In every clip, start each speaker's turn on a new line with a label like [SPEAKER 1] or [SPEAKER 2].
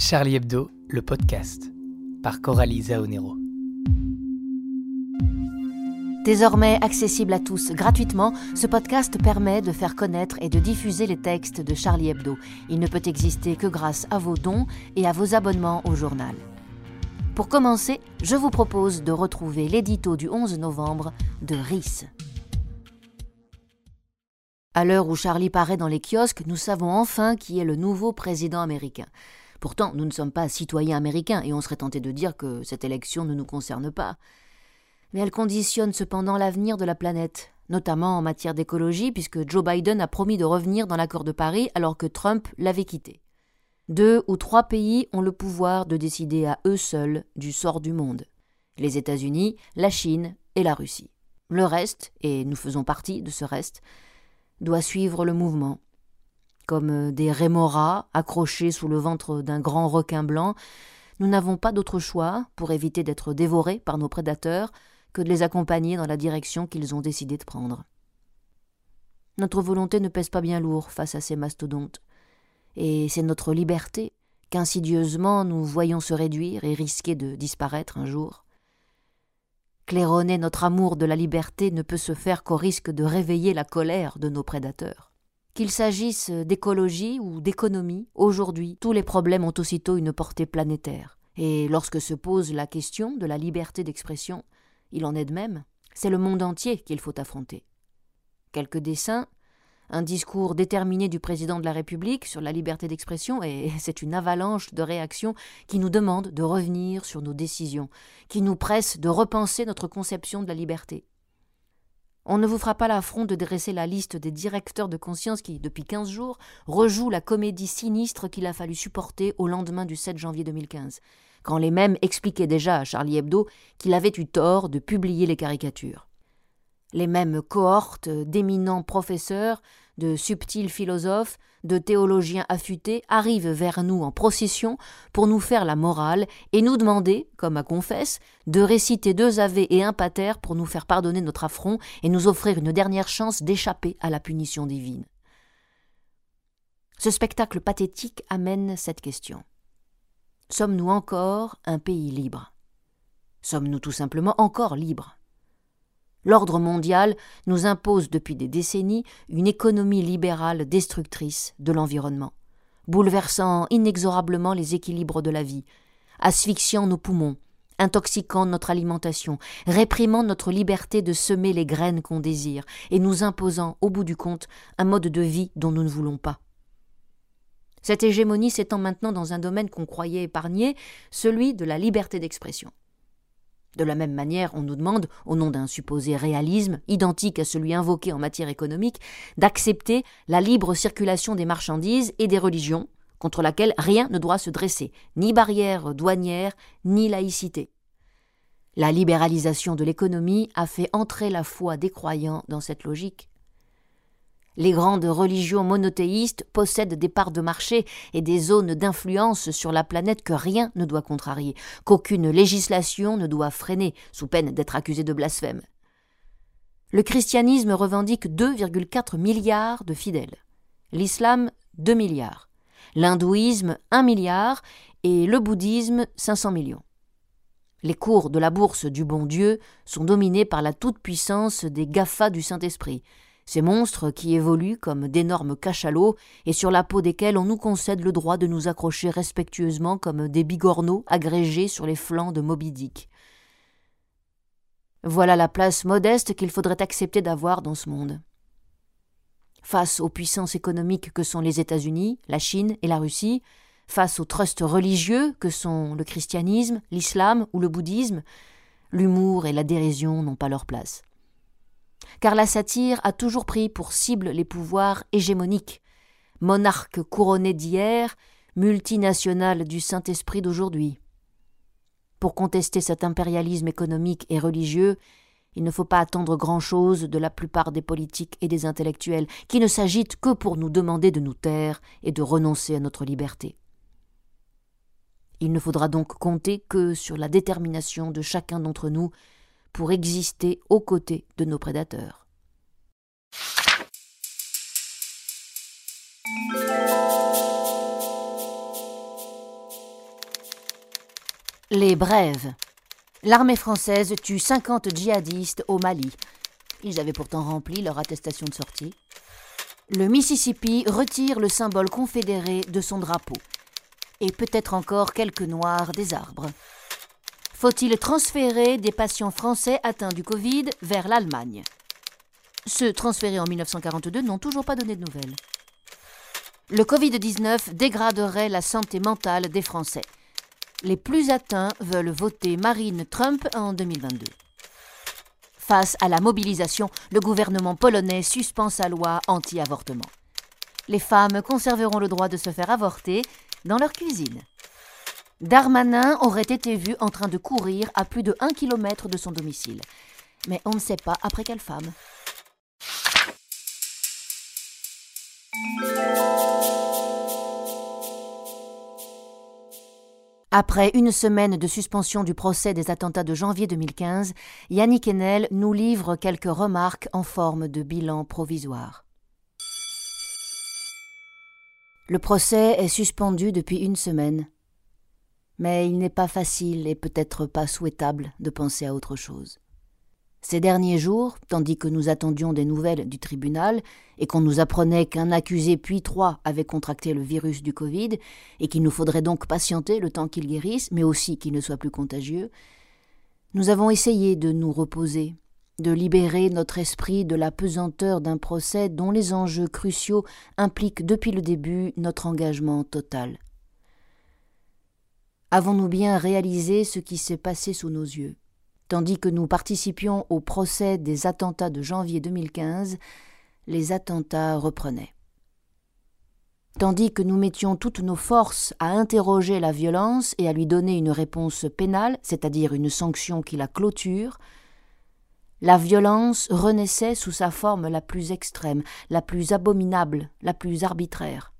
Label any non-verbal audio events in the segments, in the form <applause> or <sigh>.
[SPEAKER 1] Charlie Hebdo, le podcast, par Coralie Zaonero.
[SPEAKER 2] Désormais accessible à tous gratuitement, ce podcast permet de faire connaître et de diffuser les textes de Charlie Hebdo. Il ne peut exister que grâce à vos dons et à vos abonnements au journal. Pour commencer, je vous propose de retrouver l'édito du 11 novembre de RIS. À l'heure où Charlie paraît dans les kiosques, nous savons enfin qui est le nouveau président américain. Pourtant, nous ne sommes pas citoyens américains et on serait tenté de dire que cette élection ne nous concerne pas. Mais elle conditionne cependant l'avenir de la planète, notamment en matière d'écologie, puisque Joe Biden a promis de revenir dans l'accord de Paris alors que Trump l'avait quitté. Deux ou trois pays ont le pouvoir de décider à eux seuls du sort du monde les États-Unis, la Chine et la Russie. Le reste, et nous faisons partie de ce reste, doit suivre le mouvement comme euh, des rémoras accrochés sous le ventre d'un grand requin blanc, nous n'avons pas d'autre choix, pour éviter d'être dévorés par nos prédateurs, que de les accompagner dans la direction qu'ils ont décidé de prendre. Notre volonté ne pèse pas bien lourd face à ces mastodontes, et c'est notre liberté qu'insidieusement nous voyons se réduire et risquer de disparaître un jour. Claironner notre amour de la liberté ne peut se faire qu'au risque de réveiller la colère de nos prédateurs. Qu'il s'agisse d'écologie ou d'économie, aujourd'hui, tous les problèmes ont aussitôt une portée planétaire. Et lorsque se pose la question de la liberté d'expression, il en est de même, c'est le monde entier qu'il faut affronter. Quelques dessins, un discours déterminé du président de la République sur la liberté d'expression, et <laughs> c'est une avalanche de réactions qui nous demande de revenir sur nos décisions, qui nous presse de repenser notre conception de la liberté. On ne vous fera pas l'affront de dresser la liste des directeurs de conscience qui, depuis quinze jours, rejouent la comédie sinistre qu'il a fallu supporter au lendemain du 7 janvier 2015, quand les mêmes expliquaient déjà à Charlie Hebdo qu'il avait eu tort de publier les caricatures. Les mêmes cohortes d'éminents professeurs de subtils philosophes, de théologiens affûtés arrivent vers nous en procession pour nous faire la morale et nous demander, comme à confesse, de réciter deux ave et un pater pour nous faire pardonner notre affront et nous offrir une dernière chance d'échapper à la punition divine. Ce spectacle pathétique amène cette question. Sommes-nous encore un pays libre? Sommes-nous tout simplement encore libres? L'ordre mondial nous impose depuis des décennies une économie libérale destructrice de l'environnement, bouleversant inexorablement les équilibres de la vie, asphyxiant nos poumons, intoxiquant notre alimentation, réprimant notre liberté de semer les graines qu'on désire, et nous imposant, au bout du compte, un mode de vie dont nous ne voulons pas. Cette hégémonie s'étend maintenant dans un domaine qu'on croyait épargné, celui de la liberté d'expression. De la même manière, on nous demande, au nom d'un supposé réalisme, identique à celui invoqué en matière économique, d'accepter la libre circulation des marchandises et des religions, contre laquelle rien ne doit se dresser, ni barrière douanière, ni laïcité. La libéralisation de l'économie a fait entrer la foi des croyants dans cette logique. Les grandes religions monothéistes possèdent des parts de marché et des zones d'influence sur la planète que rien ne doit contrarier, qu'aucune législation ne doit freiner, sous peine d'être accusé de blasphème. Le christianisme revendique 2,4 milliards de fidèles, l'islam 2 milliards, l'hindouisme 1 milliard et le bouddhisme 500 millions. Les cours de la bourse du bon Dieu sont dominés par la toute-puissance des GAFA du Saint-Esprit, ces monstres qui évoluent comme d'énormes cachalots et sur la peau desquels on nous concède le droit de nous accrocher respectueusement comme des bigorneaux agrégés sur les flancs de Moby Dick. Voilà la place modeste qu'il faudrait accepter d'avoir dans ce monde. Face aux puissances économiques que sont les États-Unis, la Chine et la Russie, face aux trusts religieux que sont le christianisme, l'islam ou le bouddhisme, l'humour et la dérision n'ont pas leur place car la satire a toujours pris pour cible les pouvoirs hégémoniques, monarques couronnés d'hier, multinationales du Saint-Esprit d'aujourd'hui. Pour contester cet impérialisme économique et religieux, il ne faut pas attendre grand-chose de la plupart des politiques et des intellectuels, qui ne s'agitent que pour nous demander de nous taire et de renoncer à notre liberté. Il ne faudra donc compter que sur la détermination de chacun d'entre nous pour exister aux côtés de nos prédateurs. Les brèves. L'armée française tue 50 djihadistes au Mali. Ils avaient pourtant rempli leur attestation de sortie. Le Mississippi retire le symbole confédéré de son drapeau. Et peut-être encore quelques noirs des arbres. Faut-il transférer des patients français atteints du Covid vers l'Allemagne? Ceux transférés en 1942 n'ont toujours pas donné de nouvelles. Le Covid-19 dégraderait la santé mentale des Français. Les plus atteints veulent voter Marine Trump en 2022. Face à la mobilisation, le gouvernement polonais suspend sa loi anti-avortement. Les femmes conserveront le droit de se faire avorter dans leur cuisine. Darmanin aurait été vu en train de courir à plus de 1 km de son domicile. Mais on ne sait pas après quelle femme. Après une semaine de suspension du procès des attentats de janvier 2015, Yannick Enel nous livre quelques remarques en forme de bilan provisoire. Le procès est suspendu depuis une semaine. Mais il n'est pas facile et peut-être pas souhaitable de penser à autre chose. Ces derniers jours, tandis que nous attendions des nouvelles du tribunal et qu'on nous apprenait qu'un accusé puis trois avait contracté le virus du Covid et qu'il nous faudrait donc patienter le temps qu'il guérisse, mais aussi qu'il ne soit plus contagieux, nous avons essayé de nous reposer, de libérer notre esprit de la pesanteur d'un procès dont les enjeux cruciaux impliquent depuis le début notre engagement total. Avons-nous bien réalisé ce qui s'est passé sous nos yeux? Tandis que nous participions au procès des attentats de janvier 2015, les attentats reprenaient. Tandis que nous mettions toutes nos forces à interroger la violence et à lui donner une réponse pénale, c'est-à-dire une sanction qui la clôture, la violence renaissait sous sa forme la plus extrême, la plus abominable, la plus arbitraire.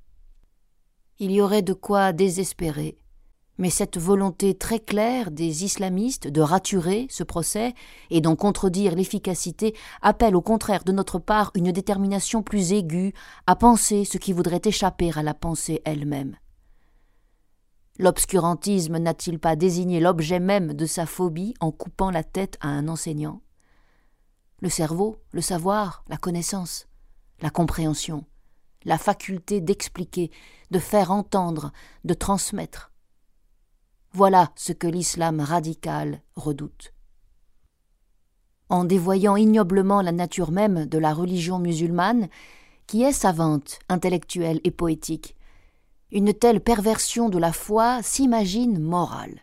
[SPEAKER 2] Il y aurait de quoi désespérer mais cette volonté très claire des islamistes de raturer ce procès et d'en contredire l'efficacité appelle au contraire de notre part une détermination plus aiguë à penser ce qui voudrait échapper à la pensée elle-même. L'obscurantisme n'a-t-il pas désigné l'objet même de sa phobie en coupant la tête à un enseignant? Le cerveau, le savoir, la connaissance, la compréhension, la faculté d'expliquer, de faire entendre, de transmettre voilà ce que l'islam radical redoute. En dévoyant ignoblement la nature même de la religion musulmane, qui est savante, intellectuelle et poétique, une telle perversion de la foi s'imagine morale.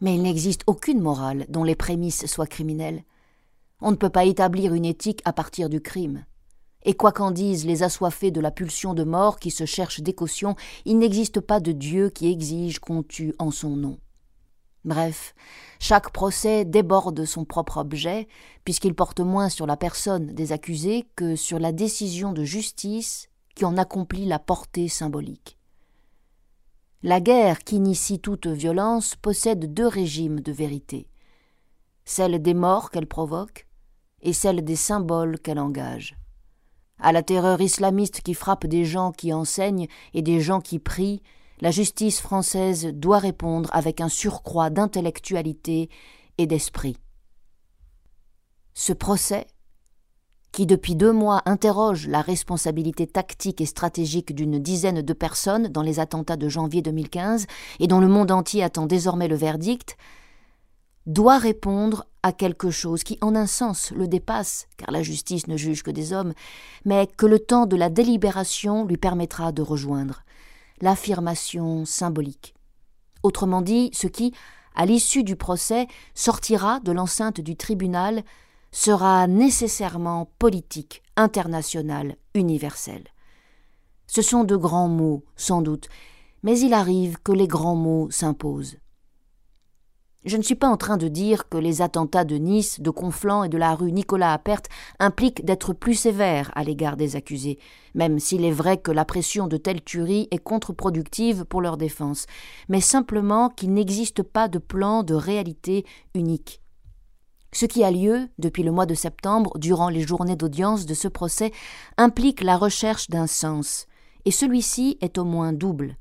[SPEAKER 2] Mais il n'existe aucune morale dont les prémices soient criminelles. On ne peut pas établir une éthique à partir du crime. Et quoi qu'en disent les assoiffés de la pulsion de mort qui se cherchent des il n'existe pas de Dieu qui exige qu'on tue en son nom. Bref, chaque procès déborde son propre objet, puisqu'il porte moins sur la personne des accusés que sur la décision de justice qui en accomplit la portée symbolique. La guerre qui initie toute violence possède deux régimes de vérité celle des morts qu'elle provoque et celle des symboles qu'elle engage à la terreur islamiste qui frappe des gens qui enseignent et des gens qui prient, la justice française doit répondre avec un surcroît d'intellectualité et d'esprit. Ce procès, qui depuis deux mois interroge la responsabilité tactique et stratégique d'une dizaine de personnes dans les attentats de janvier 2015 et dont le monde entier attend désormais le verdict, doit répondre à quelque chose qui en un sens le dépasse, car la justice ne juge que des hommes, mais que le temps de la délibération lui permettra de rejoindre, l'affirmation symbolique. Autrement dit, ce qui, à l'issue du procès, sortira de l'enceinte du tribunal sera nécessairement politique, international, universel. Ce sont de grands mots, sans doute, mais il arrive que les grands mots s'imposent. Je ne suis pas en train de dire que les attentats de Nice, de Conflans et de la rue Nicolas Appert impliquent d'être plus sévères à l'égard des accusés, même s'il est vrai que la pression de telles tueries est contre-productive pour leur défense, mais simplement qu'il n'existe pas de plan de réalité unique. Ce qui a lieu depuis le mois de septembre, durant les journées d'audience de ce procès, implique la recherche d'un sens, et celui-ci est au moins double.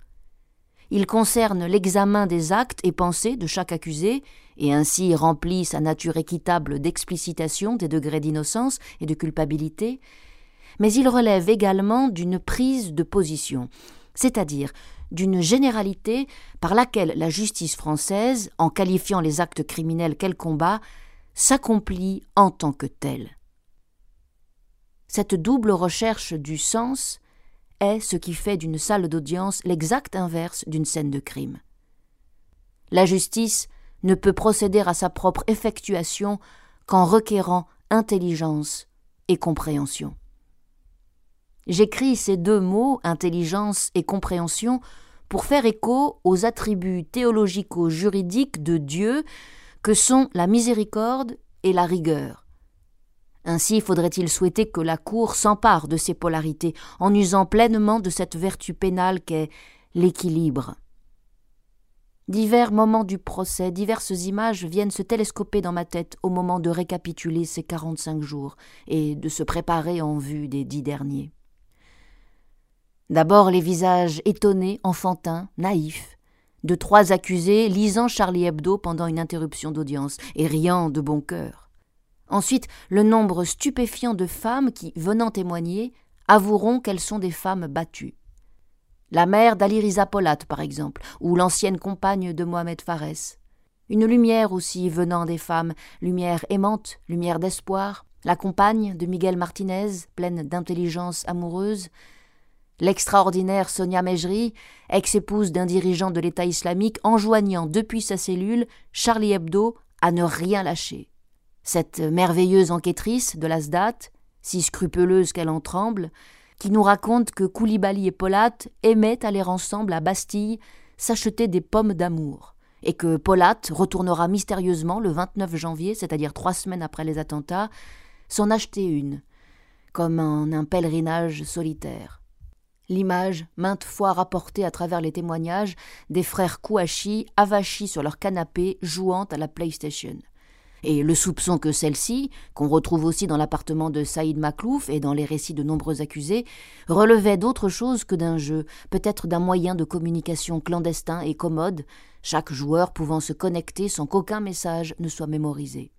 [SPEAKER 2] Il concerne l'examen des actes et pensées de chaque accusé, et ainsi remplit sa nature équitable d'explicitation des degrés d'innocence et de culpabilité, mais il relève également d'une prise de position, c'est-à-dire d'une généralité par laquelle la justice française, en qualifiant les actes criminels qu'elle combat, s'accomplit en tant que telle. Cette double recherche du sens est ce qui fait d'une salle d'audience l'exact inverse d'une scène de crime. La justice ne peut procéder à sa propre effectuation qu'en requérant intelligence et compréhension. J'écris ces deux mots, intelligence et compréhension, pour faire écho aux attributs théologico-juridiques de Dieu que sont la miséricorde et la rigueur. Ainsi faudrait-il souhaiter que la Cour s'empare de ces polarités, en usant pleinement de cette vertu pénale qu'est l'équilibre. Divers moments du procès, diverses images viennent se télescoper dans ma tête au moment de récapituler ces quarante-cinq jours et de se préparer en vue des dix derniers. D'abord les visages étonnés, enfantins, naïfs, de trois accusés lisant Charlie Hebdo pendant une interruption d'audience et riant de bon cœur. Ensuite, le nombre stupéfiant de femmes qui, venant témoigner, avoueront qu'elles sont des femmes battues. La mère d'Ali Riza Polat, par exemple, ou l'ancienne compagne de Mohamed Fares. Une lumière aussi venant des femmes, lumière aimante, lumière d'espoir, la compagne de Miguel Martinez, pleine d'intelligence amoureuse, L'extraordinaire Sonia Mejri, ex-épouse d'un dirigeant de l'État islamique, enjoignant depuis sa cellule Charlie Hebdo à ne rien lâcher. Cette merveilleuse enquêtrice de la SDAT, si scrupuleuse qu'elle en tremble, qui nous raconte que Koulibaly et Polat aimaient aller ensemble à Bastille s'acheter des pommes d'amour, et que Polat retournera mystérieusement le 29 janvier, c'est-à-dire trois semaines après les attentats, s'en acheter une, comme en un pèlerinage solitaire l'image, maintes fois rapportée à travers les témoignages, des frères Kouachi avachis sur leur canapé jouant à la PlayStation. Et le soupçon que celle-ci, qu'on retrouve aussi dans l'appartement de Saïd Maklouf et dans les récits de nombreux accusés, relevait d'autre chose que d'un jeu, peut-être d'un moyen de communication clandestin et commode, chaque joueur pouvant se connecter sans qu'aucun message ne soit mémorisé.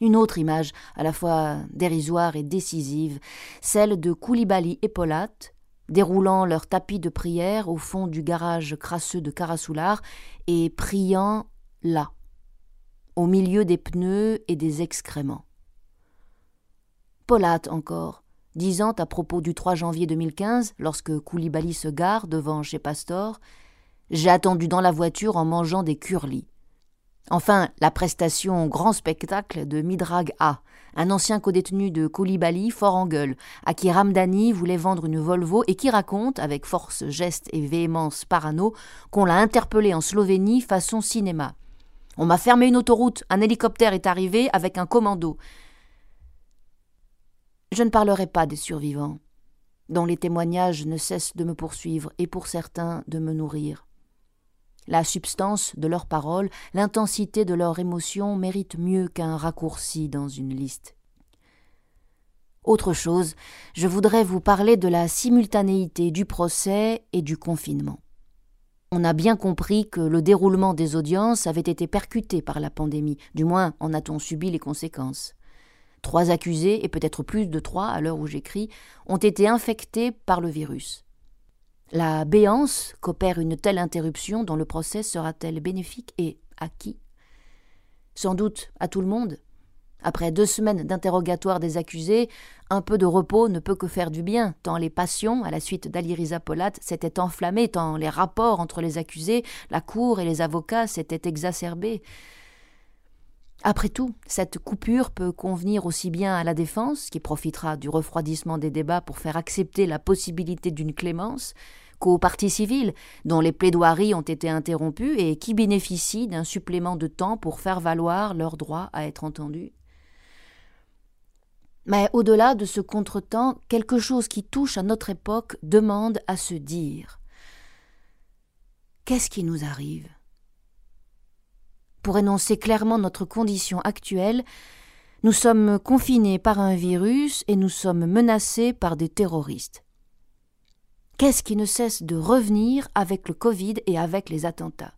[SPEAKER 2] Une autre image, à la fois dérisoire et décisive, celle de Koulibaly et Polat, déroulant leur tapis de prière au fond du garage crasseux de Carasoular et priant là, au milieu des pneus et des excréments. Polate encore, disant à propos du 3 janvier 2015, lorsque Koulibaly se gare devant chez Pastor, J'ai attendu dans la voiture en mangeant des curlis. Enfin, la prestation grand spectacle de Midrag A, un ancien codétenu de Koulibaly fort en gueule, à qui Ramdani voulait vendre une Volvo et qui raconte, avec force, geste et véhémence parano, qu'on l'a interpellé en Slovénie façon cinéma. On m'a fermé une autoroute, un hélicoptère est arrivé avec un commando. Je ne parlerai pas des survivants, dont les témoignages ne cessent de me poursuivre et pour certains de me nourrir. La substance de leurs paroles, l'intensité de leurs émotions méritent mieux qu'un raccourci dans une liste. Autre chose, je voudrais vous parler de la simultanéité du procès et du confinement. On a bien compris que le déroulement des audiences avait été percuté par la pandémie, du moins en a-t-on subi les conséquences. Trois accusés, et peut-être plus de trois à l'heure où j'écris, ont été infectés par le virus. La béance qu'opère une telle interruption dans le procès sera-t-elle bénéfique et à qui? Sans doute à tout le monde. Après deux semaines d'interrogatoire des accusés, un peu de repos ne peut que faire du bien, tant les passions, à la suite d'Aliriza Polat, s'étaient enflammées, tant les rapports entre les accusés, la cour et les avocats s'étaient exacerbés. Après tout, cette coupure peut convenir aussi bien à la défense, qui profitera du refroidissement des débats pour faire accepter la possibilité d'une clémence, qu'aux partis civils, dont les plaidoiries ont été interrompues et qui bénéficient d'un supplément de temps pour faire valoir leur droit à être entendus. Mais au-delà de ce contretemps, quelque chose qui touche à notre époque demande à se dire. Qu'est-ce qui nous arrive? Pour énoncer clairement notre condition actuelle, nous sommes confinés par un virus et nous sommes menacés par des terroristes. Qu'est-ce qui ne cesse de revenir avec le Covid et avec les attentats?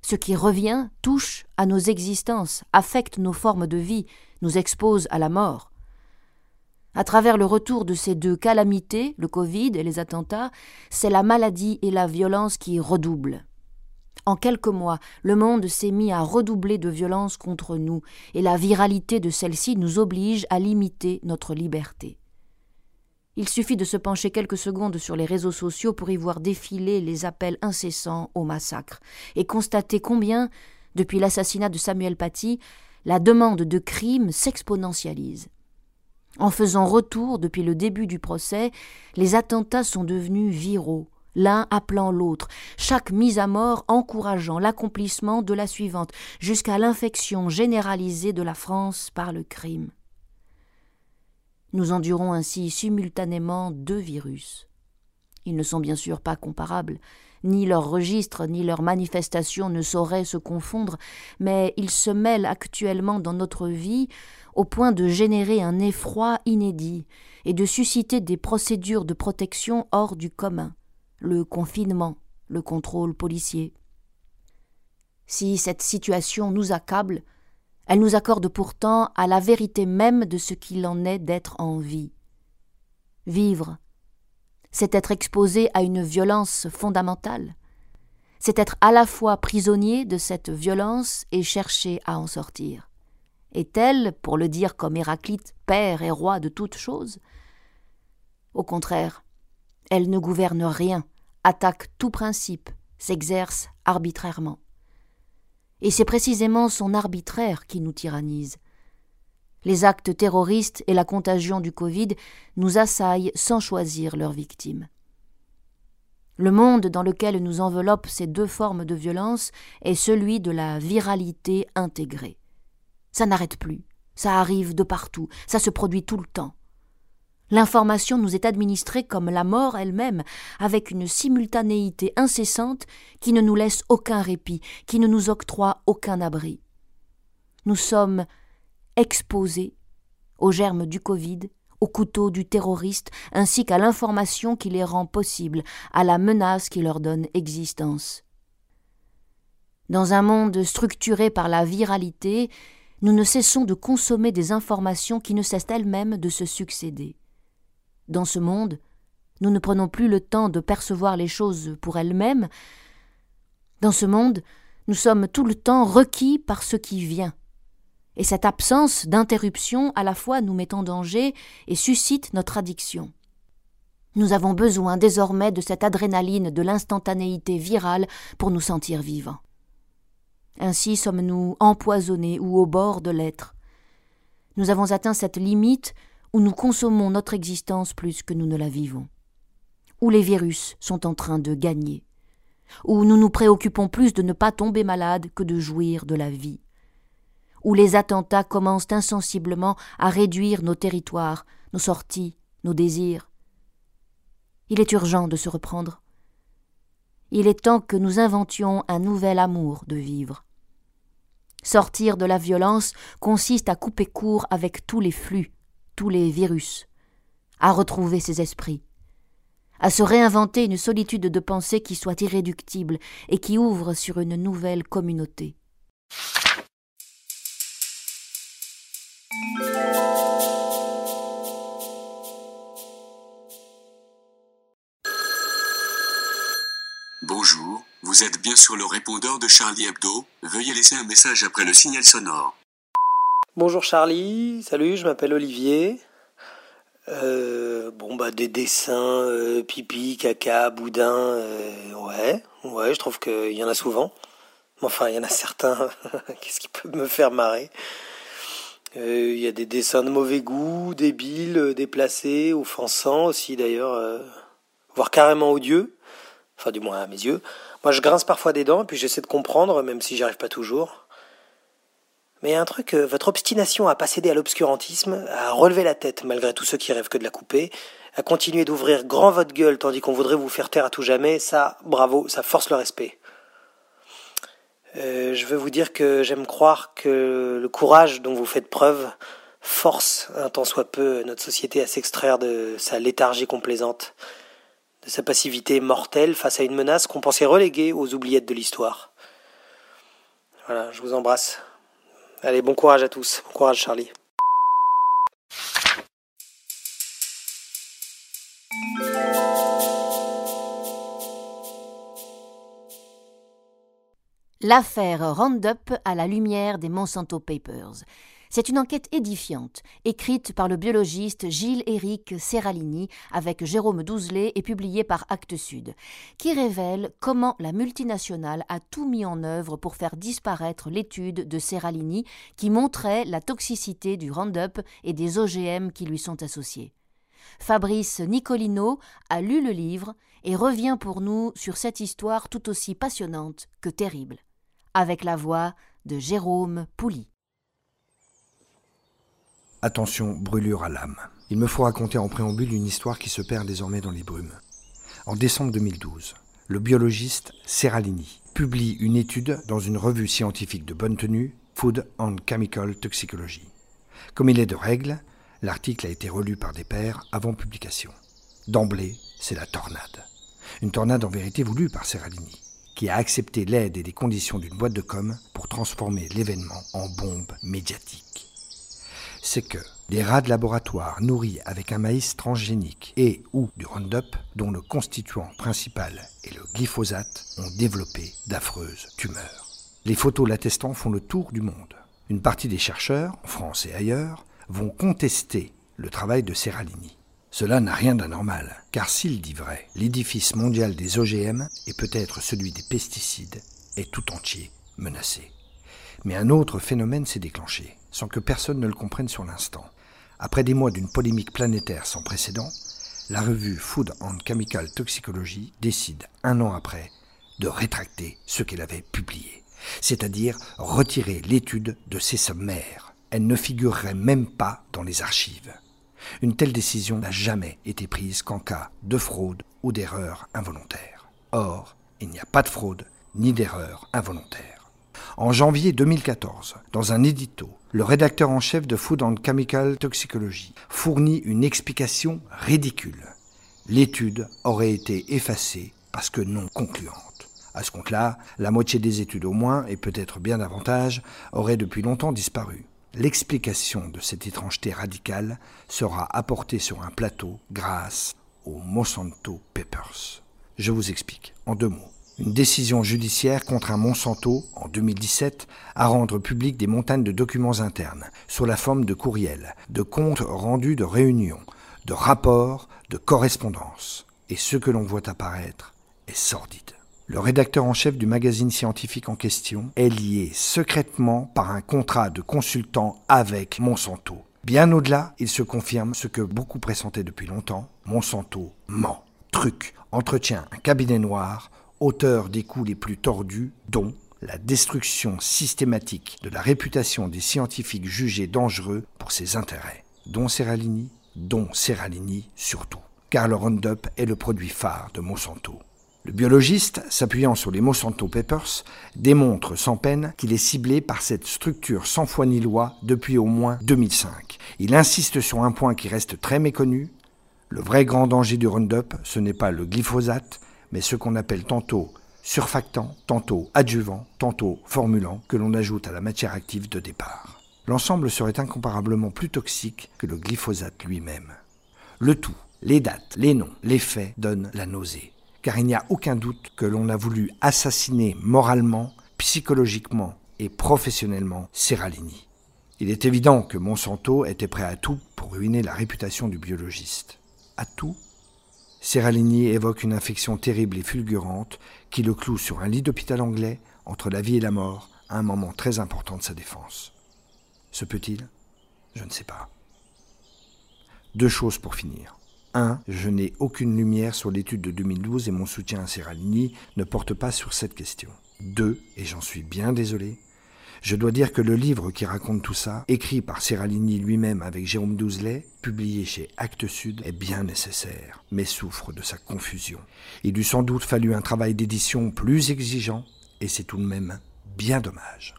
[SPEAKER 2] Ce qui revient touche à nos existences, affecte nos formes de vie, nous expose à la mort. À travers le retour de ces deux calamités, le Covid et les attentats, c'est la maladie et la violence qui redoublent. En quelques mois, le monde s'est mis à redoubler de violence contre nous, et la viralité de celle-ci nous oblige à limiter notre liberté. Il suffit de se pencher quelques secondes sur les réseaux sociaux pour y voir défiler les appels incessants au massacre, et constater combien, depuis l'assassinat de Samuel Paty, la demande de crimes s'exponentialise. En faisant retour depuis le début du procès, les attentats sont devenus viraux, l'un appelant l'autre, chaque mise à mort encourageant l'accomplissement de la suivante, jusqu'à l'infection généralisée de la France par le crime. Nous endurons ainsi simultanément deux virus. Ils ne sont bien sûr pas comparables, ni leurs registres ni leurs manifestations ne sauraient se confondre, mais ils se mêlent actuellement dans notre vie au point de générer un effroi inédit et de susciter des procédures de protection hors du commun, le confinement, le contrôle policier. Si cette situation nous accable, elle nous accorde pourtant à la vérité même de ce qu'il en est d'être en vie. Vivre, c'est être exposé à une violence fondamentale, c'est être à la fois prisonnier de cette violence et chercher à en sortir. Est-elle, pour le dire comme Héraclite, père et roi de toutes choses? Au contraire, elle ne gouverne rien, attaque tout principe, s'exerce arbitrairement. Et c'est précisément son arbitraire qui nous tyrannise. Les actes terroristes et la contagion du Covid nous assaillent sans choisir leurs victimes. Le monde dans lequel nous enveloppent ces deux formes de violence est celui de la viralité intégrée. Ça n'arrête plus. Ça arrive de partout. Ça se produit tout le temps. L'information nous est administrée comme la mort elle-même, avec une simultanéité incessante qui ne nous laisse aucun répit, qui ne nous octroie aucun abri. Nous sommes exposés aux germes du Covid, au couteau du terroriste, ainsi qu'à l'information qui les rend possibles, à la menace qui leur donne existence. Dans un monde structuré par la viralité, nous ne cessons de consommer des informations qui ne cessent elles-mêmes de se succéder. Dans ce monde, nous ne prenons plus le temps de percevoir les choses pour elles-mêmes. Dans ce monde, nous sommes tout le temps requis par ce qui vient. Et cette absence d'interruption à la fois nous met en danger et suscite notre addiction. Nous avons besoin désormais de cette adrénaline de l'instantanéité virale pour nous sentir vivants. Ainsi sommes-nous empoisonnés ou au bord de l'être. Nous avons atteint cette limite où nous consommons notre existence plus que nous ne la vivons, où les virus sont en train de gagner, où nous nous préoccupons plus de ne pas tomber malade que de jouir de la vie, où les attentats commencent insensiblement à réduire nos territoires, nos sorties, nos désirs. Il est urgent de se reprendre. Il est temps que nous inventions un nouvel amour de vivre. Sortir de la violence consiste à couper court avec tous les flux, tous les virus, à retrouver ses esprits, à se réinventer une solitude de pensée qui soit irréductible et qui ouvre sur une nouvelle communauté.
[SPEAKER 3] Vous êtes bien sur le répondeur de Charlie Hebdo. Veuillez laisser un message après le signal sonore.
[SPEAKER 4] Bonjour Charlie, salut, je m'appelle Olivier. Euh, bon bah des dessins, euh, pipi, caca, boudin, euh, ouais, ouais, je trouve qu'il y en a souvent. Enfin, il y en a certains, <laughs> qu'est-ce qui peut me faire marrer? Il y a des dessins de mauvais goût, débiles, déplacés, offensants aussi d'ailleurs, voire carrément odieux enfin du moins à mes yeux. Moi je grince parfois des dents puis j'essaie de comprendre, même si j'y arrive pas toujours. Mais un truc, euh, votre obstination à pas céder à l'obscurantisme, à relever la tête malgré tous ceux qui rêvent que de la couper, à continuer d'ouvrir grand votre gueule tandis qu'on voudrait vous faire taire à tout jamais, ça, bravo, ça force le respect. Euh, je veux vous dire que j'aime croire que le courage dont vous faites preuve force un tant soit peu notre société à s'extraire de sa léthargie complaisante sa passivité mortelle face à une menace qu'on pensait reléguée aux oubliettes de l'histoire. Voilà, je vous embrasse. Allez, bon courage à tous. Bon courage Charlie.
[SPEAKER 2] L'affaire Roundup à la lumière des Monsanto Papers. C'est une enquête édifiante, écrite par le biologiste Gilles-Éric Serralini avec Jérôme Douzelet et publiée par Actes Sud, qui révèle comment la multinationale a tout mis en œuvre pour faire disparaître l'étude de Serralini qui montrait la toxicité du Roundup et des OGM qui lui sont associés. Fabrice Nicolino a lu le livre et revient pour nous sur cette histoire tout aussi passionnante que terrible avec la voix de Jérôme Pouli.
[SPEAKER 5] Attention, brûlure à l'âme. Il me faut raconter en préambule une histoire qui se perd désormais dans les brumes. En décembre 2012, le biologiste Serralini publie une étude dans une revue scientifique de bonne tenue, Food and Chemical Toxicology. Comme il est de règle, l'article a été relu par des pairs avant publication. D'emblée, c'est la tornade. Une tornade en vérité voulue par Serralini qui a accepté l'aide et les conditions d'une boîte de com pour transformer l'événement en bombe médiatique. C'est que des rats de laboratoire nourris avec un maïs transgénique et ou du Roundup, dont le constituant principal est le glyphosate, ont développé d'affreuses tumeurs. Les photos l'attestant font le tour du monde. Une partie des chercheurs, en France et ailleurs, vont contester le travail de Serralini. Cela n'a rien d'anormal, car s'il dit vrai, l'édifice mondial des OGM et peut-être celui des pesticides est tout entier menacé. Mais un autre phénomène s'est déclenché, sans que personne ne le comprenne sur l'instant. Après des mois d'une polémique planétaire sans précédent, la revue Food and Chemical Toxicology décide, un an après, de rétracter ce qu'elle avait publié, c'est-à-dire retirer l'étude de ses sommaires. Elle ne figurerait même pas dans les archives. Une telle décision n'a jamais été prise qu'en cas de fraude ou d'erreur involontaire. Or, il n'y a pas de fraude ni d'erreur involontaire. En janvier 2014, dans un édito, le rédacteur en chef de Food and Chemical Toxicology fournit une explication ridicule. L'étude aurait été effacée parce que non concluante. À ce compte-là, la moitié des études au moins, et peut-être bien davantage, auraient depuis longtemps disparu. L'explication de cette étrangeté radicale sera apportée sur un plateau grâce aux Monsanto Papers. Je vous explique en deux mots. Une décision judiciaire contre un Monsanto en 2017 à rendre public des montagnes de documents internes sous la forme de courriels, de comptes rendus de réunions, de rapports, de correspondances. Et ce que l'on voit apparaître est sordide. Le rédacteur en chef du magazine scientifique en question est lié secrètement par un contrat de consultant avec Monsanto. Bien au-delà, il se confirme ce que beaucoup pressentaient depuis longtemps. Monsanto ment, truc, entretient un cabinet noir, auteur des coups les plus tordus, dont la destruction systématique de la réputation des scientifiques jugés dangereux pour ses intérêts, dont Serralini, dont Serralini surtout, car le Roundup est le produit phare de Monsanto. Le biologiste, s'appuyant sur les Monsanto Papers, démontre sans peine qu'il est ciblé par cette structure sans foi ni loi depuis au moins 2005. Il insiste sur un point qui reste très méconnu. Le vrai grand danger du Roundup, ce n'est pas le glyphosate, mais ce qu'on appelle tantôt surfactant, tantôt adjuvant, tantôt formulant, que l'on ajoute à la matière active de départ. L'ensemble serait incomparablement plus toxique que le glyphosate lui-même. Le tout, les dates, les noms, les faits donnent la nausée car il n'y a aucun doute que l'on a voulu assassiner moralement, psychologiquement et professionnellement Serralini. Il est évident que Monsanto était prêt à tout pour ruiner la réputation du biologiste. À tout Serralini évoque une infection terrible et fulgurante qui le cloue sur un lit d'hôpital anglais entre la vie et la mort à un moment très important de sa défense. Se peut-il? Je ne sais pas. Deux choses pour finir. 1. Je n'ai aucune lumière sur l'étude de 2012 et mon soutien à Serralini ne porte pas sur cette question. 2. Et j'en suis bien désolé, je dois dire que le livre qui raconte tout ça, écrit par Serralini lui-même avec Jérôme Douzelet, publié chez Actes Sud, est bien nécessaire, mais souffre de sa confusion. Il eût sans doute fallu un travail d'édition plus exigeant, et c'est tout de même bien dommage.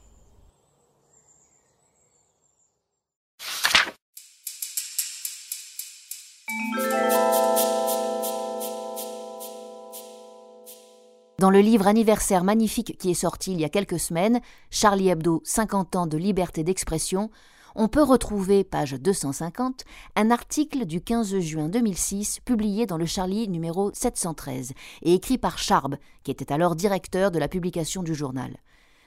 [SPEAKER 2] Dans le livre anniversaire magnifique qui est sorti il y a quelques semaines, Charlie Hebdo 50 ans de liberté d'expression, on peut retrouver, page 250, un article du 15 juin 2006 publié dans le Charlie numéro 713 et écrit par Charb, qui était alors directeur de la publication du journal.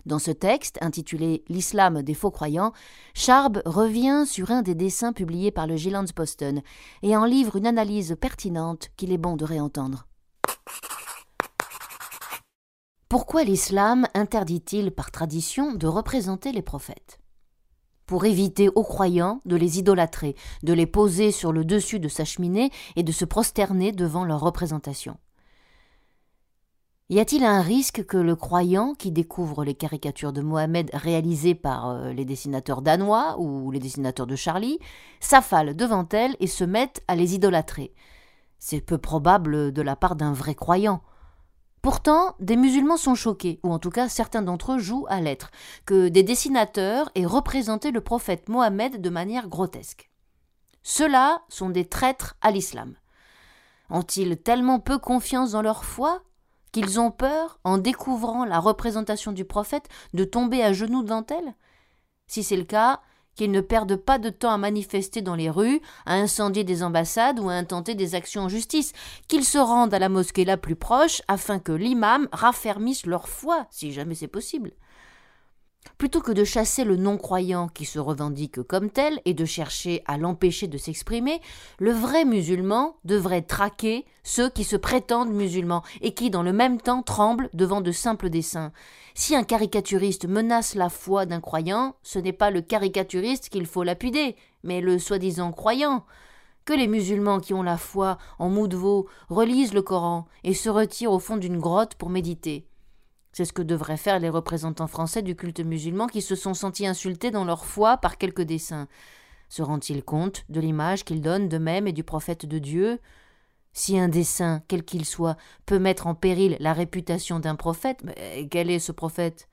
[SPEAKER 2] Dans ce texte, intitulé L'islam des faux croyants, Charb revient sur un des dessins publiés par le Posten et en livre une analyse pertinente qu'il est bon de réentendre. Pourquoi l'islam interdit-il par tradition de représenter les prophètes? Pour éviter aux croyants de les idolâtrer, de les poser sur le dessus de sa cheminée et de se prosterner devant leur représentation. Y a-t-il un risque que le croyant qui découvre les caricatures de Mohamed réalisées par euh, les dessinateurs danois ou les dessinateurs de Charlie s'affale devant elles et se mette à les idolâtrer? C'est peu probable de la part d'un vrai croyant. Pourtant, des musulmans sont choqués, ou en tout cas certains d'entre eux jouent à l'être, que des dessinateurs aient représenté le prophète Mohammed de manière grotesque. Ceux-là sont des traîtres à l'islam. Ont-ils tellement peu confiance dans leur foi qu'ils ont peur, en découvrant la représentation du prophète, de tomber à genoux devant elle? Si c'est le cas, qu'ils ne perdent pas de temps à manifester dans les rues, à incendier des ambassades ou à intenter des actions en justice, qu'ils se rendent à la mosquée la plus proche afin que l'imam raffermisse leur foi, si jamais c'est possible. Plutôt que de chasser le non-croyant qui se revendique comme tel et de chercher à l'empêcher de s'exprimer, le vrai musulman devrait traquer ceux qui se prétendent musulmans et qui, dans le même temps, tremblent devant de simples dessins. Si un caricaturiste menace la foi d'un croyant, ce n'est pas le caricaturiste qu'il faut lapider, mais le soi-disant croyant. Que les musulmans qui ont la foi en mou de veau relisent le Coran et se retirent au fond d'une grotte pour méditer. C'est ce que devraient faire les représentants français du culte musulman qui se sont sentis insultés dans leur foi par quelques dessins. Se rend-il compte de l'image qu'ils donnent d'eux-mêmes et du prophète de Dieu? Si un dessin, quel qu'il soit, peut mettre en péril la réputation d'un prophète, quel est ce prophète?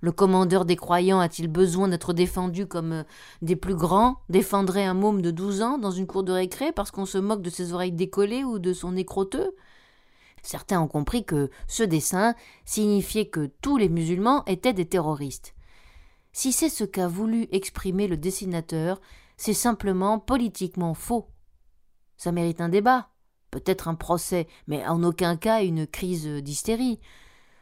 [SPEAKER 2] Le commandeur des croyants a-t-il besoin d'être défendu comme euh, des plus grands défendraient un môme de douze ans dans une cour de récré parce qu'on se moque de ses oreilles décollées ou de son nez crotteux Certains ont compris que ce dessin signifiait que tous les musulmans étaient des terroristes. Si c'est ce qu'a voulu exprimer le dessinateur, c'est simplement politiquement faux. Ça mérite un débat, peut-être un procès, mais en aucun cas une crise d'hystérie.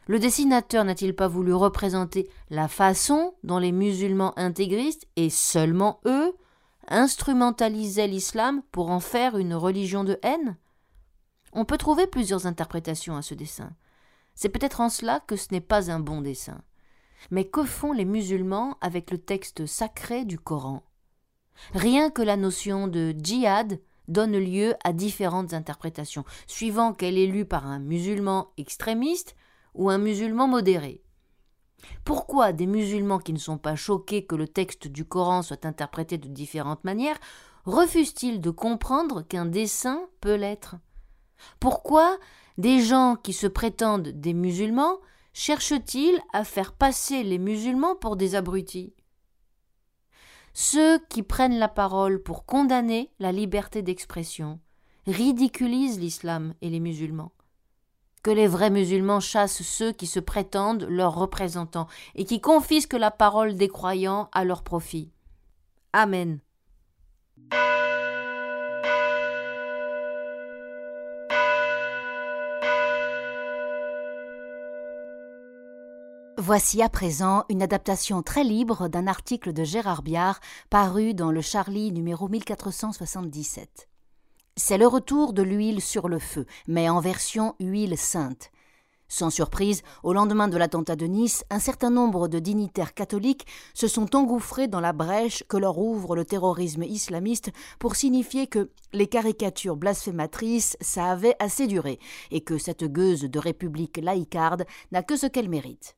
[SPEAKER 2] Le dessinateur n'a-t-il pas voulu représenter la façon dont les musulmans intégristes, et seulement eux, instrumentalisaient l'islam pour en faire une religion de haine? On peut trouver plusieurs interprétations à ce dessin. C'est peut-être en cela que ce n'est pas un bon dessin. Mais que font les musulmans avec le texte sacré du Coran? Rien que la notion de djihad donne lieu à différentes interprétations, suivant qu'elle est lue par un musulman extrémiste ou un musulman modéré. Pourquoi des musulmans qui ne sont pas choqués que le texte du Coran soit interprété de différentes manières refusent-ils de comprendre qu'un dessin peut l'être? Pourquoi des gens qui se prétendent des musulmans cherchent-ils à faire passer les musulmans pour des abrutis? Ceux qui prennent la parole pour condamner la liberté d'expression ridiculisent l'islam et les musulmans. Que les vrais musulmans chassent ceux qui se prétendent leurs représentants et qui confisquent la parole des croyants à leur profit. Amen.
[SPEAKER 6] Voici à présent une adaptation très libre d'un article de Gérard Biard paru dans le Charlie numéro 1477. C'est le retour de l'huile sur le feu, mais en version huile sainte. Sans surprise, au lendemain de l'attentat de Nice, un certain nombre de dignitaires catholiques se sont engouffrés dans la brèche que leur ouvre le terrorisme islamiste pour signifier que les caricatures blasphématrices, ça avait assez duré, et que cette gueuse de république laïcarde n'a que ce qu'elle mérite.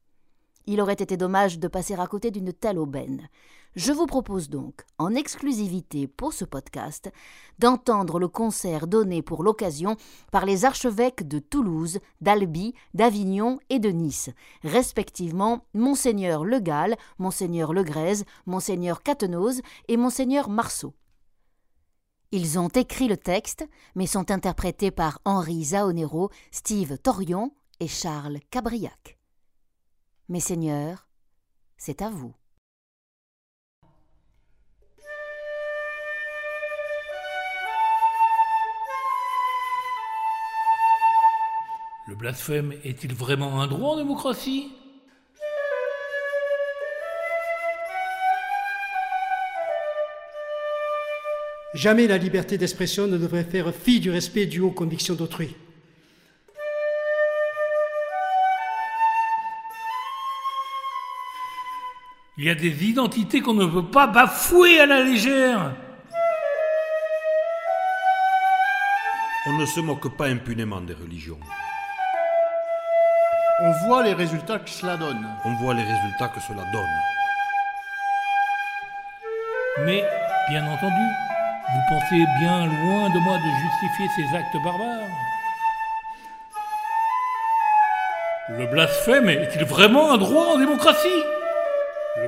[SPEAKER 6] Il aurait été dommage de passer à côté d'une telle aubaine. Je vous propose donc, en exclusivité pour ce podcast, d'entendre le concert donné pour l'occasion par les archevêques de Toulouse, d'Albi, d'Avignon et de Nice, respectivement Monseigneur Le Gall, Monseigneur Le Grèze, Monseigneur Catenoz et Monseigneur Marceau. Ils ont écrit le texte, mais sont interprétés par Henri Zaonero, Steve Torion
[SPEAKER 2] et Charles Cabriac. Mes seigneurs, c'est à vous.
[SPEAKER 7] Le blasphème est-il vraiment un droit en démocratie?
[SPEAKER 8] Jamais la liberté d'expression ne devrait faire fi du respect dû aux convictions d'autrui.
[SPEAKER 7] Il y a des identités qu'on ne peut pas bafouer à la légère.
[SPEAKER 9] On ne se moque pas impunément des religions.
[SPEAKER 10] On voit les résultats que cela donne.
[SPEAKER 9] On voit les résultats que cela donne.
[SPEAKER 7] Mais, bien entendu, vous pensez bien loin de moi de justifier ces actes barbares. Le blasphème est-il vraiment un droit en démocratie?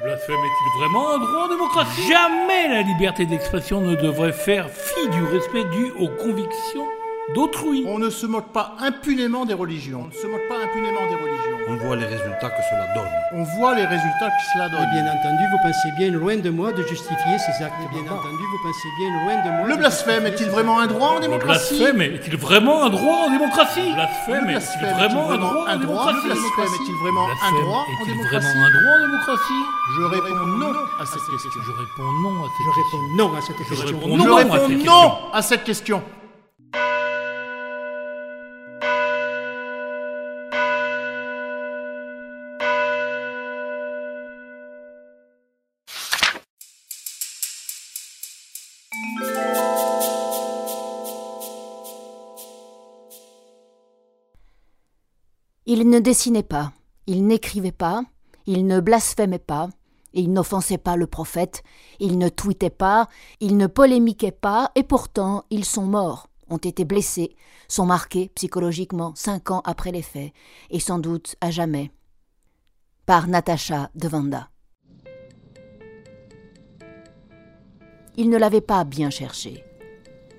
[SPEAKER 7] Blasphème est-il vraiment un droit en démocratie? Jamais la liberté d'expression ne devrait faire fi du respect dû aux convictions d'autrui.
[SPEAKER 10] On ne se moque pas impunément des religions. On ne se moque pas impunément des religions.
[SPEAKER 9] On voit les résultats que cela donne.
[SPEAKER 10] On voit les résultats que cela donne.
[SPEAKER 8] Et bien entendu, vous pensez bien loin de moi de justifier ces actes. Et bien entendu, vous pensez bien loin de moi.
[SPEAKER 10] Le blasphème est-il vraiment un droit en démocratie
[SPEAKER 7] Le blasphème est-il vraiment un droit en démocratie? Le blasphème est-il vraiment un droit en démocratie?
[SPEAKER 10] Le blasphème est-il vraiment un droit en démocratie?
[SPEAKER 7] vraiment un droit en démocratie?
[SPEAKER 10] Je réponds non à cette question.
[SPEAKER 7] Je réponds non à cette
[SPEAKER 8] Je réponds non à cette question.
[SPEAKER 10] Je réponds non
[SPEAKER 7] question.
[SPEAKER 10] à cette question.
[SPEAKER 2] Il ne dessinait pas, il n'écrivait pas, il ne blasphémait pas, il n'offensait pas le prophète, il ne tweetait pas, il ne polémiquait pas, et pourtant ils sont morts, ont été blessés, sont marqués psychologiquement cinq ans après les faits, et sans doute à jamais. Par Natacha Devanda. Ils ne l'avaient pas bien cherché.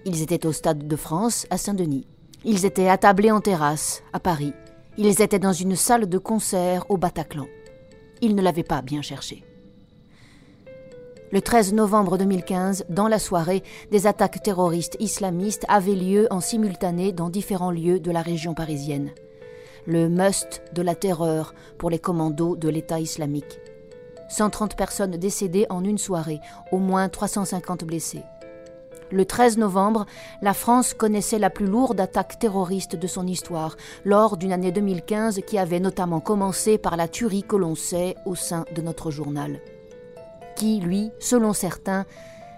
[SPEAKER 2] Ils étaient au Stade de France, à Saint-Denis. Ils étaient attablés en terrasse, à Paris. Ils étaient dans une salle de concert au Bataclan. Ils ne l'avaient pas bien cherché. Le 13 novembre 2015, dans la soirée, des attaques terroristes islamistes avaient lieu en simultané dans différents lieux de la région parisienne. Le must de la terreur pour les commandos de l'État islamique. 130 personnes décédées en une soirée, au moins 350 blessés. Le 13 novembre, la France connaissait la plus lourde attaque terroriste de son histoire, lors d'une année 2015 qui avait notamment commencé par la tuerie que l'on sait au sein de notre journal. Qui, lui, selon certains,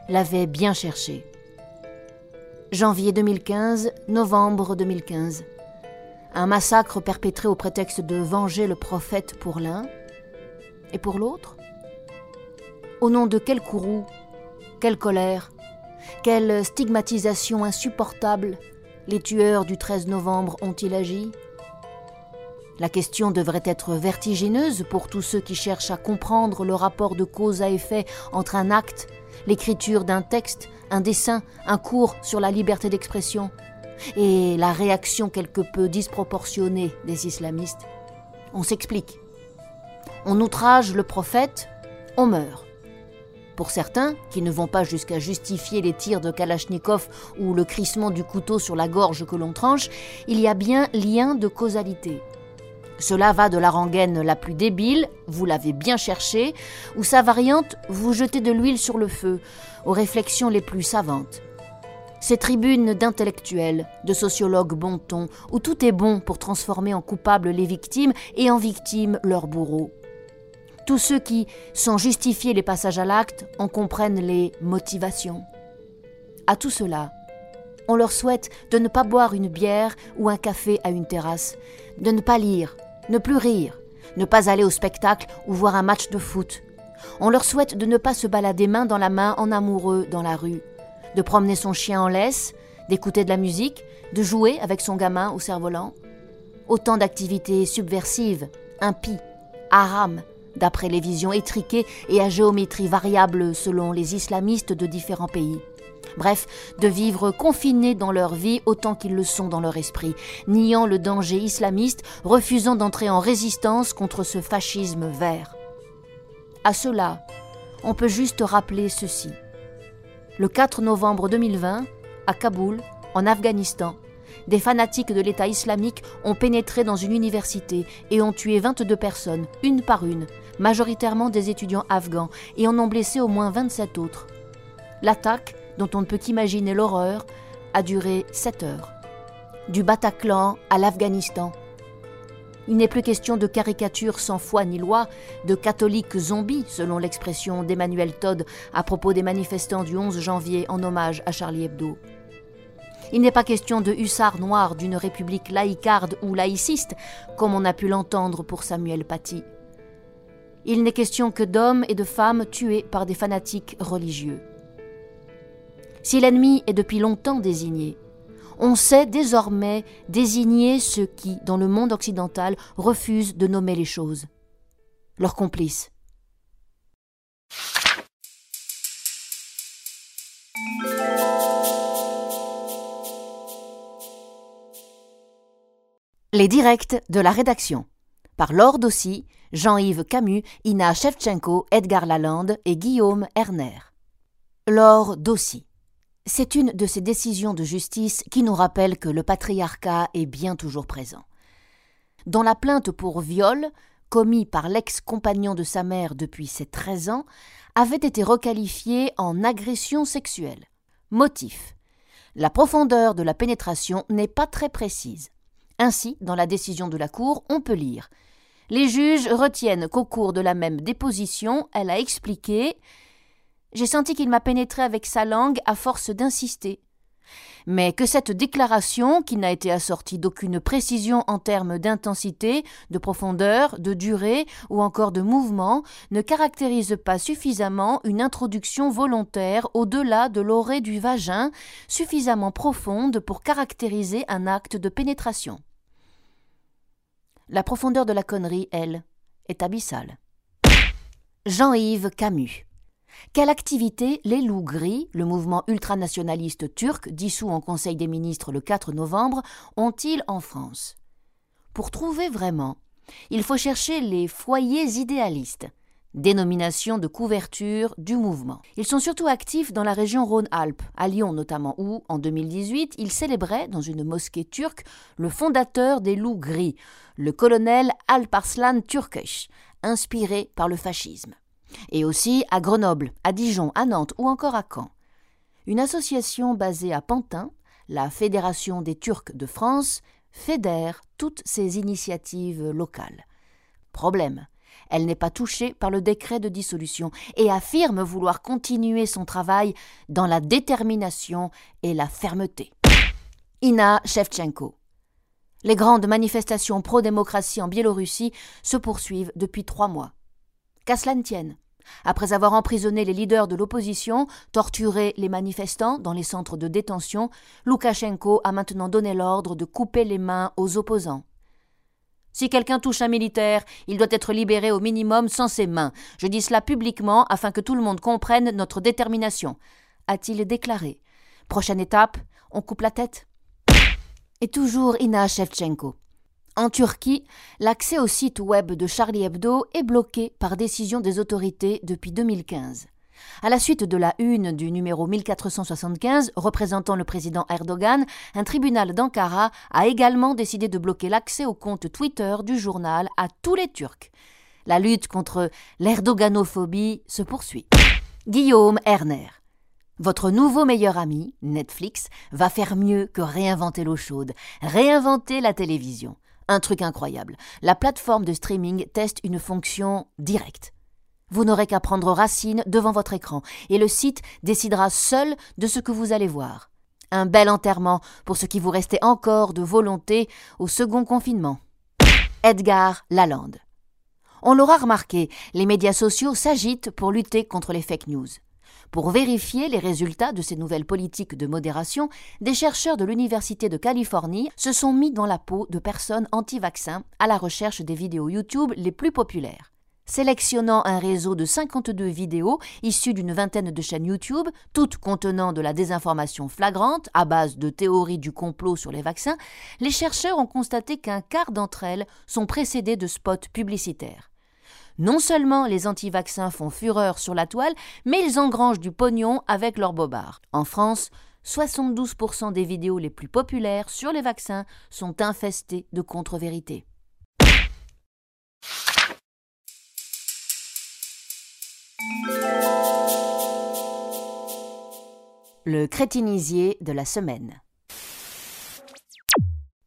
[SPEAKER 2] l'avait bien cherché. Janvier 2015, novembre 2015. Un massacre perpétré au prétexte de venger le prophète pour l'un, et pour l'autre? Au nom de quel courroux Quelle colère quelle stigmatisation insupportable les tueurs du 13 novembre ont-ils agi? La question devrait être vertigineuse pour tous ceux qui cherchent à comprendre le rapport de cause à effet entre un acte, l'écriture d'un texte, un dessin, un cours sur la liberté d'expression, et la réaction quelque peu disproportionnée des islamistes. On s'explique. On outrage le prophète, on meurt. Pour certains, qui ne vont pas jusqu'à justifier les tirs de Kalachnikov ou le crissement du couteau sur la gorge que l'on tranche, il y a bien lien de causalité. Cela va de la rengaine la plus débile, vous l'avez bien cherché, ou sa variante, vous jetez de l'huile sur le feu, aux réflexions les plus savantes. Ces tribunes d'intellectuels, de sociologues bon ton, où tout est bon pour transformer en coupables les victimes et en victimes leurs bourreaux. Tous ceux qui, sans justifier les passages à l'acte, en comprennent les motivations. À tout cela, on leur souhaite de ne pas boire une bière ou un café à une terrasse, de ne pas lire, ne plus rire, ne pas aller au spectacle ou voir un match de foot. On leur souhaite de ne pas se balader main dans la main en amoureux dans la rue, de promener son chien en laisse, d'écouter de la musique, de jouer avec son gamin au cerf-volant. Autant d'activités subversives, impies, haram, d'après les visions étriquées et à géométrie variable selon les islamistes de différents pays. Bref, de vivre confinés dans leur vie autant qu'ils le sont dans leur esprit, niant le danger islamiste, refusant d'entrer en résistance contre ce fascisme vert. À cela, on peut juste rappeler ceci. Le 4 novembre 2020, à Kaboul, en Afghanistan, des fanatiques de l'État islamique ont pénétré dans une université et ont tué 22 personnes, une par une, majoritairement des étudiants afghans, et en ont blessé au moins 27 autres. L'attaque dont on ne peut qu'imaginer l'horreur, a duré sept heures. Du Bataclan à l'Afghanistan. Il n'est plus question de caricatures sans foi ni loi, de catholiques zombies, selon l'expression d'Emmanuel Todd à propos des manifestants du 11 janvier en hommage à Charlie Hebdo. Il n'est pas question de hussards noirs d'une république laïcarde ou laïciste, comme on a pu l'entendre pour Samuel Paty. Il n'est question que d'hommes et de femmes tués par des fanatiques religieux. Si l'ennemi est depuis longtemps désigné, on sait désormais désigner ceux qui, dans le monde occidental, refusent de nommer les choses. Leurs complices. Les directs de la rédaction. Par Laure Dossi, Jean-Yves Camus, Ina Shevchenko, Edgar Lalande et Guillaume Erner. Laure Dossi. C'est une de ces décisions de justice qui nous rappelle que le patriarcat est bien toujours présent. Dans la plainte pour viol, commis par l'ex-compagnon de sa mère depuis ses 13 ans, avait été requalifié en agression sexuelle. Motif. La profondeur de la pénétration n'est pas très précise. Ainsi, dans la décision de la Cour, on peut lire Les juges retiennent qu'au cours de la même déposition, elle a expliqué j'ai senti qu'il m'a pénétré avec sa langue à force d'insister. Mais que cette déclaration, qui n'a été assortie d'aucune précision en termes d'intensité, de profondeur, de durée ou encore de mouvement, ne caractérise pas suffisamment une introduction volontaire au-delà de l'orée du vagin, suffisamment profonde pour caractériser un acte de pénétration. La profondeur de la connerie, elle, est abyssale. Jean-Yves Camus quelle activité les loups gris, le mouvement ultranationaliste turc dissous en Conseil des ministres le 4 novembre, ont-ils en France? Pour trouver vraiment, il faut chercher les foyers idéalistes, dénomination de couverture du mouvement. Ils sont surtout actifs dans la région Rhône-Alpes, à Lyon notamment, où, en 2018, ils célébraient, dans une mosquée turque, le fondateur des loups gris, le colonel Alparslan Turkesh, inspiré par le fascisme et aussi à Grenoble, à Dijon, à Nantes ou encore à Caen. Une association basée à Pantin, la Fédération des Turcs de France, fédère toutes ces initiatives locales. Problème, elle n'est pas touchée par le décret de dissolution et affirme vouloir continuer son travail dans la détermination et la fermeté. Ina Shevchenko. Les grandes manifestations pro-démocratie en Biélorussie se poursuivent depuis trois mois. Qu'à cela ne tienne, après avoir emprisonné les leaders de l'opposition, torturé les manifestants dans les centres de détention, Loukachenko a maintenant donné l'ordre de couper les mains aux opposants. Si quelqu'un touche un militaire, il doit être libéré au minimum sans ses mains. Je dis cela publiquement afin que tout le monde comprenne notre détermination, a-t-il déclaré. Prochaine étape, on coupe la tête. Et toujours Ina Shevchenko. En Turquie, l'accès au site web de Charlie Hebdo est bloqué par décision des autorités depuis 2015. À la suite de la une du numéro 1475 représentant le président Erdogan, un tribunal d'Ankara a également décidé de bloquer l'accès au compte Twitter du journal à tous les Turcs. La lutte contre l'erdoganophobie se poursuit. Guillaume Erner. Votre nouveau meilleur ami, Netflix, va faire mieux que réinventer l'eau chaude, réinventer la télévision. Un truc incroyable. La plateforme de streaming teste une fonction directe. Vous n'aurez qu'à prendre racine devant votre écran et le site décidera seul de ce que vous allez voir. Un bel enterrement pour ce qui vous restait encore de volonté au second confinement. Edgar Lalande. On l'aura remarqué, les médias sociaux s'agitent pour lutter contre les fake news. Pour vérifier les résultats de ces nouvelles politiques de modération, des chercheurs de l'Université de Californie se sont mis dans la peau de personnes anti-vaccins à la recherche des vidéos YouTube les plus populaires. sélectionnant un réseau de 52 vidéos issues d'une vingtaine de chaînes YouTube, toutes contenant de la désinformation flagrante à base de théories du complot sur les vaccins, les chercheurs ont constaté qu'un quart d'entre elles sont précédées de spots publicitaires. Non seulement les anti-vaccins font fureur sur la toile, mais ils engrangent du pognon avec leurs bobards. En France, 72% des vidéos les plus populaires sur les vaccins sont infestées de contre-vérités. Le crétinisier de la semaine.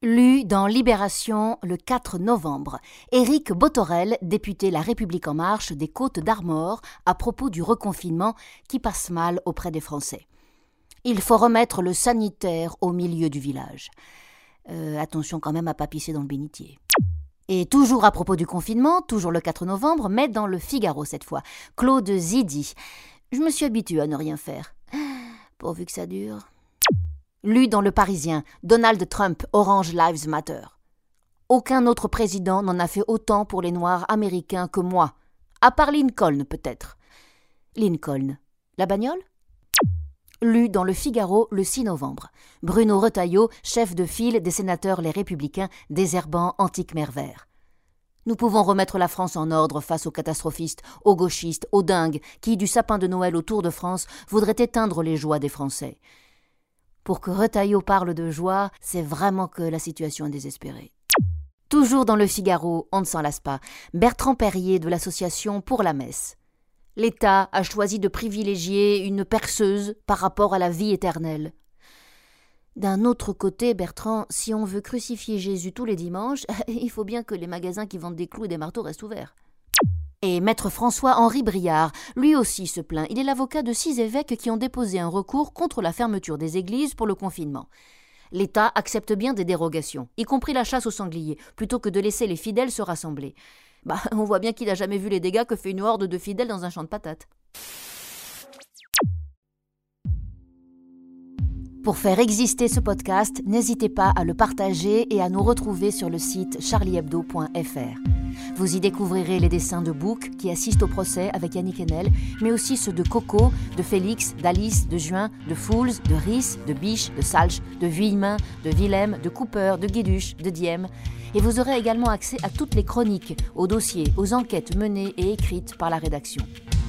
[SPEAKER 2] Lu dans Libération le 4 novembre, Éric Botorel, député La République en marche des Côtes d'Armor, à propos du reconfinement qui passe mal auprès des Français. Il faut remettre le sanitaire au milieu du village. Euh, attention quand même à pas pisser dans le bénitier. Et toujours à propos du confinement, toujours le 4 novembre, mais dans le Figaro cette fois, Claude Zidi. Je me suis habitué à ne rien faire pourvu que ça dure. Lu dans Le Parisien, Donald Trump, Orange Lives Matter. Aucun autre président n'en a fait autant pour les Noirs américains que moi, à part Lincoln peut-être. Lincoln, la bagnole? Lu dans Le Figaro le 6 novembre. Bruno Retailleau, chef de file des sénateurs Les Républicains, désherbant Antique Mervert. Nous pouvons remettre la France en ordre face aux catastrophistes, aux gauchistes, aux dingues, qui, du sapin de Noël au Tour de France, voudraient éteindre les joies des Français. Pour que Retailleau parle de joie, c'est vraiment que la situation est désespérée. Toujours dans le Figaro, on ne s'en lasse pas, Bertrand Perrier de l'association Pour la Messe. L'État a choisi de privilégier une perceuse par rapport à la vie éternelle. D'un autre côté, Bertrand, si on veut crucifier Jésus tous les dimanches, <laughs> il faut bien que les magasins qui vendent des clous et des marteaux restent ouverts. Et maître François-Henri Briard, lui aussi se plaint. Il est l'avocat de six évêques qui ont déposé un recours contre la fermeture des églises pour le confinement. L'État accepte bien des dérogations, y compris la chasse aux sangliers, plutôt que de laisser les fidèles se rassembler. Bah, on voit bien qu'il n'a jamais vu les dégâts que fait une horde de fidèles dans un champ de patates. Pour faire exister ce podcast, n'hésitez pas à le partager et à nous retrouver sur le site charliehebdo.fr. Vous y découvrirez les dessins de Book qui assistent au procès avec Yannick Enel, mais aussi ceux de Coco, de Félix, d'Alice, de Juin, de Fools, de Rhys, de Biche, de Salch, de Vuillemin, de Willem, de Cooper, de Guéduche, de Diem. Et vous aurez également accès à toutes les chroniques, aux dossiers, aux enquêtes menées et écrites par la rédaction.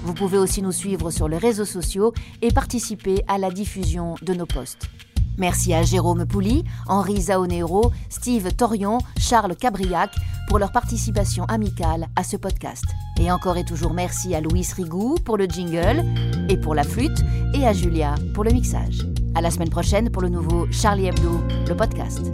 [SPEAKER 2] Vous pouvez aussi nous suivre sur les réseaux sociaux et participer à la diffusion de nos posts. Merci à Jérôme Pouli, Henri Zaonero, Steve Torion, Charles Cabriac pour leur participation amicale à ce podcast. Et encore et toujours merci à Louis Rigou pour le jingle et pour la flûte et à Julia pour le mixage. À la semaine prochaine pour le nouveau Charlie Hebdo, le podcast.